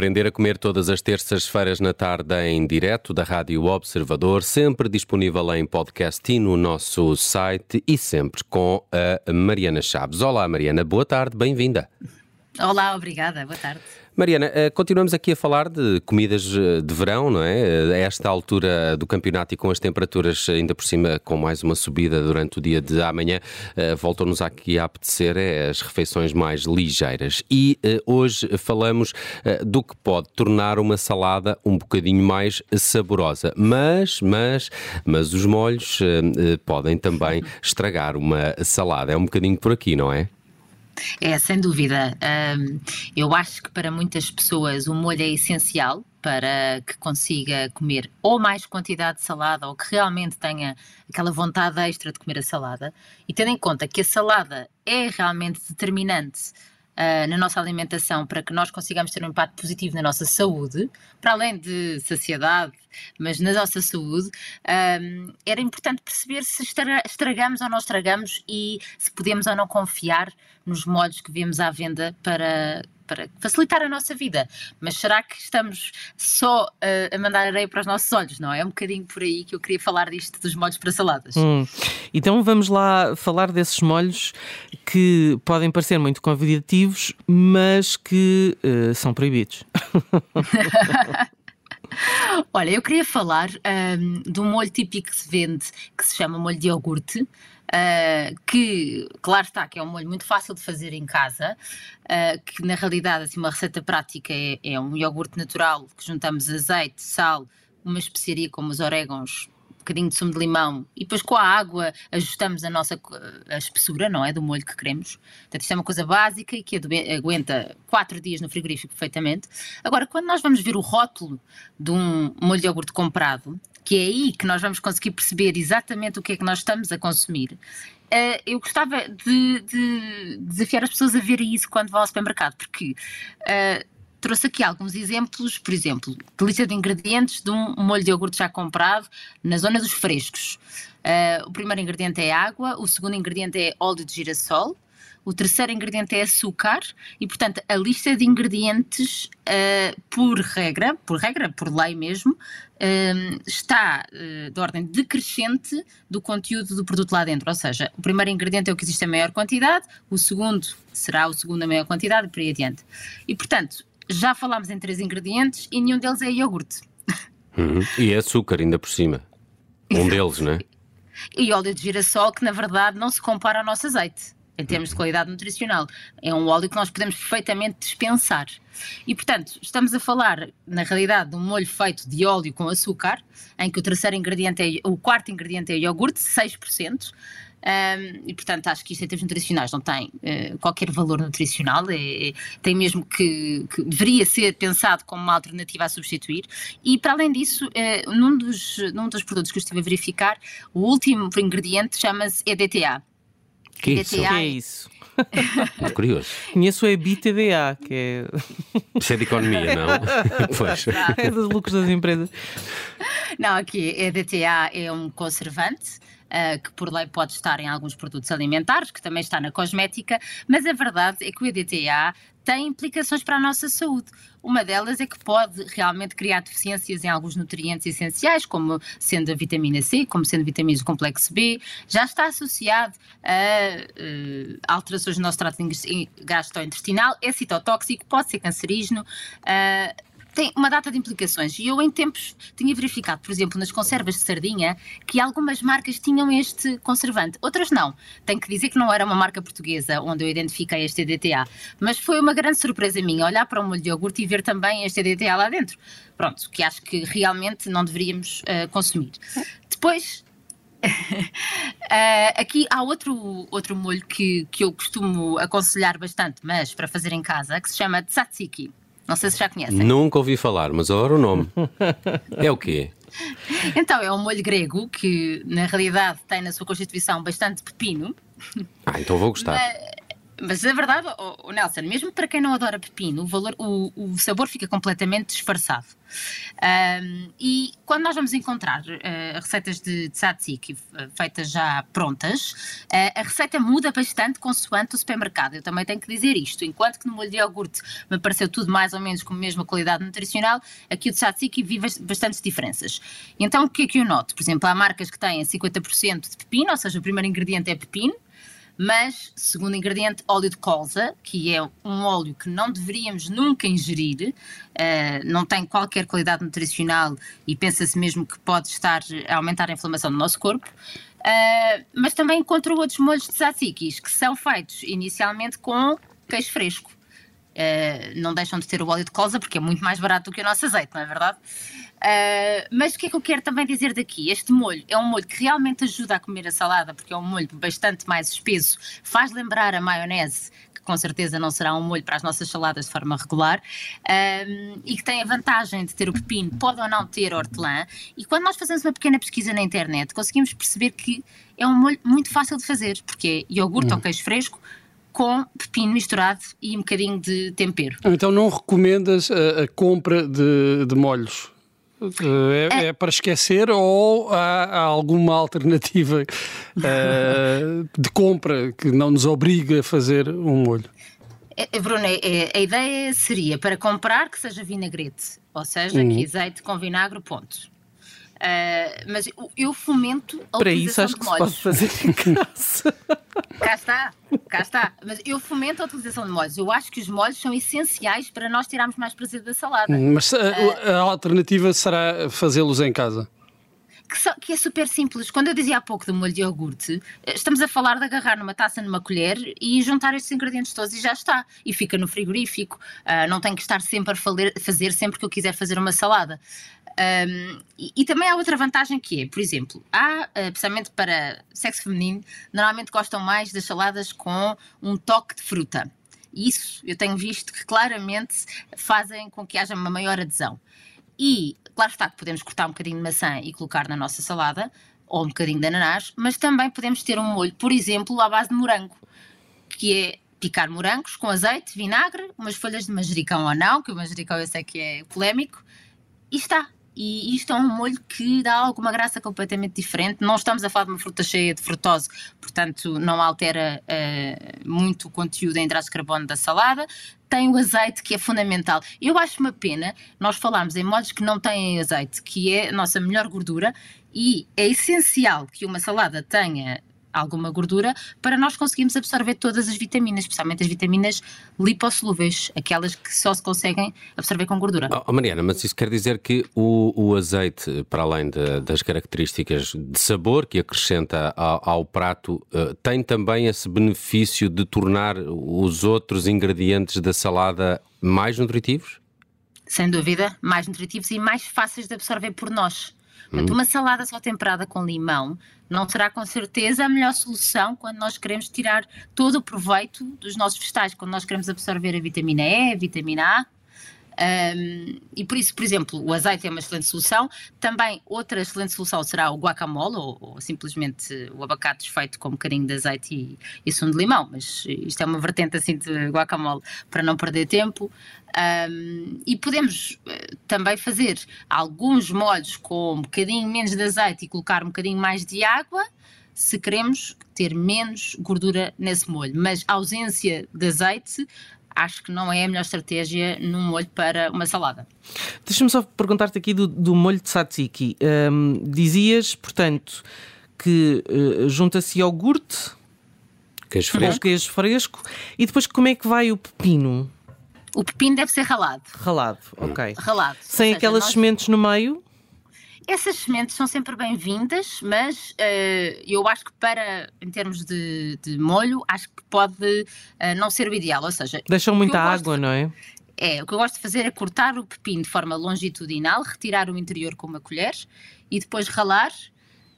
aprender a comer todas as terças-feiras na tarde em direto da Rádio Observador, sempre disponível em podcast e no nosso site e sempre com a Mariana Chaves. Olá, Mariana, boa tarde, bem-vinda. Olá, obrigada, boa tarde. Mariana, eh, continuamos aqui a falar de comidas eh, de verão, não é? Eh, a esta altura do campeonato e com as temperaturas ainda por cima com mais uma subida durante o dia de amanhã, voltam-nos aqui a apetecer as refeições mais ligeiras. E hoje falamos do que pode tornar uma salada um bocadinho mais saborosa. Mas, mas, mas os molhos podem também estragar uma salada. É um bocadinho por aqui, não é? É, sem dúvida. Um, eu acho que para muitas pessoas o molho é essencial para que consiga comer ou mais quantidade de salada ou que realmente tenha aquela vontade extra de comer a salada. E tendo em conta que a salada é realmente determinante uh, na nossa alimentação para que nós consigamos ter um impacto positivo na nossa saúde, para além de saciedade, mas na nossa saúde, um, era importante perceber se estragamos ou não estragamos e se podemos ou não confiar nos molhos que vemos à venda para para facilitar a nossa vida. Mas será que estamos só uh, a mandar areia para os nossos olhos, não é? É um bocadinho por aí que eu queria falar disto dos molhos para saladas. Hum. Então vamos lá falar desses molhos que podem parecer muito convidativos, mas que uh, são proibidos. Olha, eu queria falar um, de um molho típico que se vende, que se chama molho de iogurte, uh, que, claro está, que é um molho muito fácil de fazer em casa, uh, que na realidade, assim, uma receita prática é, é um iogurte natural que juntamos azeite, sal, uma especiaria como os orégãos, bocadinho de sumo de limão e depois com a água ajustamos a nossa a espessura, não é? Do molho que queremos. Portanto, isto é uma coisa básica e que aguenta 4 dias no frigorífico perfeitamente. Agora, quando nós vamos ver o rótulo de um molho de iogurte comprado, que é aí que nós vamos conseguir perceber exatamente o que é que nós estamos a consumir, Uh, eu gostava de, de, desafiar as pessoas a verem isso quando vão ao supermercado, porque uh, trouxe aqui alguns exemplos, por exemplo, lista de ingredientes de um molho de iogurte já comprado na zona dos frescos. Uh, o primeiro ingrediente é água, o segundo ingrediente é óleo de girassol, o terceiro ingrediente é açúcar e, portanto, a lista de ingredientes, uh, por regra, por regra, por lei mesmo, uh, está uh, de ordem decrescente do conteúdo do produto lá dentro. Ou seja, o primeiro ingrediente é o que existe a maior quantidade, o segundo será o segundo a maior quantidade e por aí adiante. E, portanto, já falámos em três ingredientes e nenhum deles é iogurte. Uhum. E é açúcar ainda por cima. Um deles, não é? E óleo de girassol, que na verdade não se compara ao nosso azeite, em termos de qualidade nutricional. É um óleo que nós podemos perfeitamente dispensar. E, portanto, estamos a falar, na realidade, de um molho feito de óleo com açúcar, em que o terceiro ingrediente é, o quarto ingrediente é iogurte, 6%. Um, e portanto acho que isto em termos nutricionais não tem uh, qualquer valor nutricional, é, é, tem mesmo que, que, deveria ser pensado como uma alternativa a substituir. E para além disso, uh, num, dos, num dos produtos que eu estive a verificar, o último ingrediente chama-se EDTA. Que EDTA isso? Que é isso? Muito curioso. Conheço o EBITDA, que é. Isso é de economia, não? pois. É dos lucros das empresas. Não, aqui EDTA é um conservante uh, que por lei pode estar em alguns produtos alimentares, que também está na cosmética, mas a verdade é que o EDTA tem implicações para a nossa saúde. Uma delas é que pode realmente criar deficiências em alguns nutrientes essenciais, como sendo a vitamina C, como sendo vitaminas do complexo B. Já está associado a uh, alterações no nosso trato gastrointestinal, é citotóxico, pode ser cancerígeno. Uh, tem uma data de implicações. E eu, em tempos, tinha verificado, por exemplo, nas conservas de sardinha, que algumas marcas tinham este conservante, outras não. Tenho que dizer que não era uma marca portuguesa onde eu identifiquei este EDTA, mas foi uma grande surpresa minha olhar para um molho de iogurte e ver também este EDTA lá dentro. Pronto, que acho que realmente não deveríamos uh, consumir. Depois, Uh, aqui há outro, outro molho que, que eu costumo aconselhar bastante, mas para fazer em casa, que se chama tzatziki. Não sei se já conhecem. Nunca ouvi falar, mas agora o nome. é o quê? Então, é um molho grego que, na realidade, tem na sua constituição bastante pepino. Ah, então vou gostar. Mas a verdade, oh, Nelson, mesmo para quem não adora pepino, o, valor, o, o sabor fica completamente disfarçado. Um, e quando nós vamos encontrar uh, receitas de, tzatziki uh, feitas já prontas, uh, a receita muda bastante consoante o supermercado. Eu também tenho que dizer isto. Enquanto que no molho de iogurte me pareceu tudo mais ou menos com a mesma qualidade nutricional, aqui o tzatziki vive bastantes diferenças. Então o que é que eu noto? Por exemplo, há marcas que têm 50% de pepino, ou seja, o primeiro ingrediente é pepino, mas, segundo ingrediente, óleo de colza, que é um óleo que não deveríamos nunca ingerir, uh, não tem qualquer qualidade nutricional e pensa-se mesmo que pode estar a aumentar a inflamação do nosso corpo. Uh, mas também encontro outros molhos de tzatzikis que são feitos inicialmente com queijo fresco. Uh, não deixam de ter o óleo de colza porque é muito mais barato do que o nosso azeite, não é verdade? Uh, mas o que é que eu quero também dizer daqui? Este molho é um molho que realmente ajuda a comer a salada, porque é um molho bastante mais espesso, faz lembrar a maionese, que com certeza não será um molho para as nossas saladas de forma regular, uh, e que tem a vantagem de ter o pepino, pode ou não ter hortelã. E quando nós fazemos uma pequena pesquisa na internet, conseguimos perceber que é um molho muito fácil de fazer, porque é iogurte uhum. ou queijo fresco, com pepino misturado e um bocadinho de tempero. Então não recomendas a, a compra de, de molhos? É, é, para esquecer ou há, há alguma alternativa uh, de compra que não nos obriga a fazer um molho? É, é Bruno, é, a ideia seria para comprar que seja vinagrete, ou seja, uhum. que azeite com vinagre, ponto. Uh, mas eu fomento a Para isso acho que se pode fazer em casa. cá está, cá está. Mas eu fomento a utilização de molhos. Eu acho que os molhos são essenciais para nós tirarmos mais prazer da salada. Hum, mas a, uh, a alternativa será fazê-los em casa? Que, que, é super simples. Quando eu dizia há pouco do molho de iogurte, eh, estamos a falar de agarrar numa taça, numa colher e juntar estes ingredientes todos e já está. E fica no frigorífico. Uh, não tem que estar sempre a fazer sempre que eu quiser fazer uma salada. Um, e, e, também há outra vantagem que é, por exemplo, há, uh, precisamente para sexo feminino, normalmente gostam mais das saladas com um toque de fruta. Isso eu tenho visto que claramente fazem com que haja uma maior adesão. E, claro está que podemos cortar um bocadinho de maçã e colocar na nossa salada, ou um bocadinho de ananás, mas também podemos ter um molho, por exemplo, à base de morango, que é picar morangos com azeite, vinagre, umas folhas de manjericão ou não, que o manjericão eu sei que é polémico, e está e isto é um molho que dá alguma graça completamente diferente. Não estamos a falar de uma fruta cheia de frutose, portanto não altera uh, muito o conteúdo em hidratos de carbono da salada. Tem o azeite que é fundamental. Eu acho uma pena nós falarmos em molhos que não têm azeite, que é a nossa melhor gordura, e é essencial que uma salada tenha alguma gordura para nós conseguirmos absorver todas as vitaminas, especialmente as vitaminas lipossolúveis, aquelas que só se conseguem absorver com gordura. Oh, Mariana, mas isso quer dizer que o, o azeite, para além de, das características de sabor que acrescenta ao, ao prato, uh, tem também esse benefício de tornar os outros ingredientes da salada mais nutritivos? Sem dúvida, mais nutritivos e mais fáceis de absorver por nós. Portanto, hum. uma salada só temperada com limão não será com certeza a melhor solução quando nós queremos tirar todo o proveito dos nossos vegetais, quando nós queremos absorver a vitamina E, a vitamina A. Um, e por isso, por exemplo, o azeite é uma excelente solução. Também outra excelente solução será o guacamole, ou, ou simplesmente o abacate feito com um bocadinho de azeite e, e sumo de limão. Mas isto é uma vertente assim de guacamole para não perder tempo. Um, e podemos uh, também fazer alguns molhos com um bocadinho menos de azeite e colocar um bocadinho mais de água se queremos ter menos gordura nesse molho. Mas a ausência de azeite acho que não é a melhor estratégia num molho para uma salada. Deixa-me só perguntar-te aqui do, do, molho de tzatziki. Um, dizias, portanto, que uh, junta-se iogurte, queijo fresco. queijo fresco, e depois como é que vai o pepino? O pepino deve ser ralado. Ralado, ok. Ralado. Sem seja, aquelas nós... sementes no meio? Essas sementes são sempre bem-vindas, mas uh, eu acho que para, em termos de, de molho, acho que pode uh, não ser o ideal. Ou seja, deixam muita água, de... não é? É, o que eu gosto de fazer é cortar o pepino de forma longitudinal, retirar o interior com uma colher e depois ralar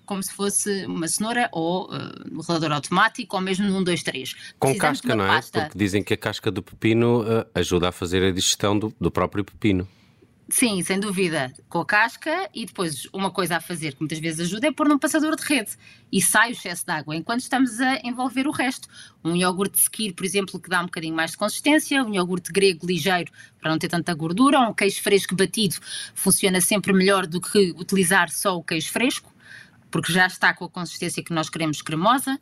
como se fosse uma cenoura ou uh, no ralador automático ou mesmo num 2, 3. Com casca, não é? Pasta... Porque dizem que a casca do pepino uh, ajuda a fazer a digestão do, do próprio pepino. Sim, sem dúvida, com a casca e depois uma coisa a fazer que muitas vezes ajuda é pôr num passador de rede e sai o excesso de água enquanto estamos a envolver o resto. Um iogurte de seguir, por exemplo, que dá um bocadinho mais de consistência, um iogurte grego ligeiro para não ter tanta gordura, um queijo fresco batido funciona sempre melhor do que utilizar só o queijo fresco, porque já está com a consistência que nós queremos cremosa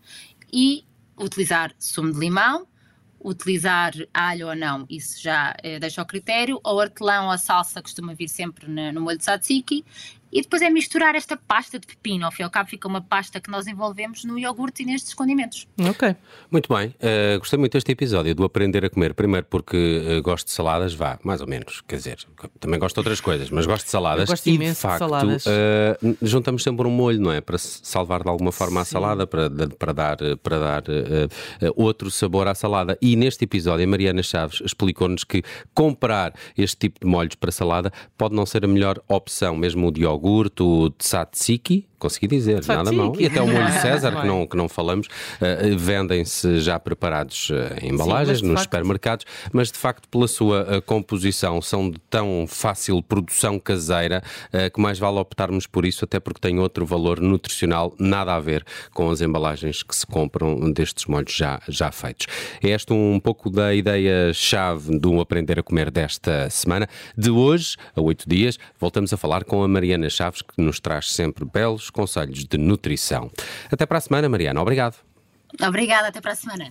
e utilizar sumo de limão, utilizar alho ou não, isso já eh, deixa ao critério. Ou hortelã ou a salsa costuma vir sempre no, molho de tzatziki e depois é misturar esta pasta de pepino. Ao fim e ao cabo, fica uma pasta que nós envolvemos no iogurte e nestes condimentos. Ok. Muito bem. Uh, gostei muito deste episódio do aprender a comer. Primeiro porque uh, gosto de saladas, vá, mais ou menos. Quer dizer, também gosto de outras coisas, mas gosto de saladas. Eu gosto e imenso de facto, de saladas. Uh, juntamos sempre um molho, não é? Para salvar de alguma forma Sim. a salada, para, para dar, para dar outro sabor à salada. E neste episódio, a Mariana Chaves explicou-nos que comprar este tipo de molhos para salada pode não ser a melhor opção, mesmo o de iogurte iogurte, o tzatziki, consegui dizer, tzatziki. nada mal. E até o molho César, que não, que não falamos, uh, vendem-se já preparados uh, em embalagens Sim, nos facto... supermercados, mas de facto, pela sua uh, composição, são de tão fácil produção caseira que mais vale optarmos por isso, até porque tem outro valor nutricional, nada a ver com as embalagens que se compram destes molhos já, já feitos. É esta um pouco da ideia-chave do Aprender a Comer desta semana. De hoje, a oito dias, voltamos a falar com a Mariana Chaves, que nos traz sempre belos conselhos de nutrição. Até para a semana, Mariana. Obrigado. Obrigada, até para a semana.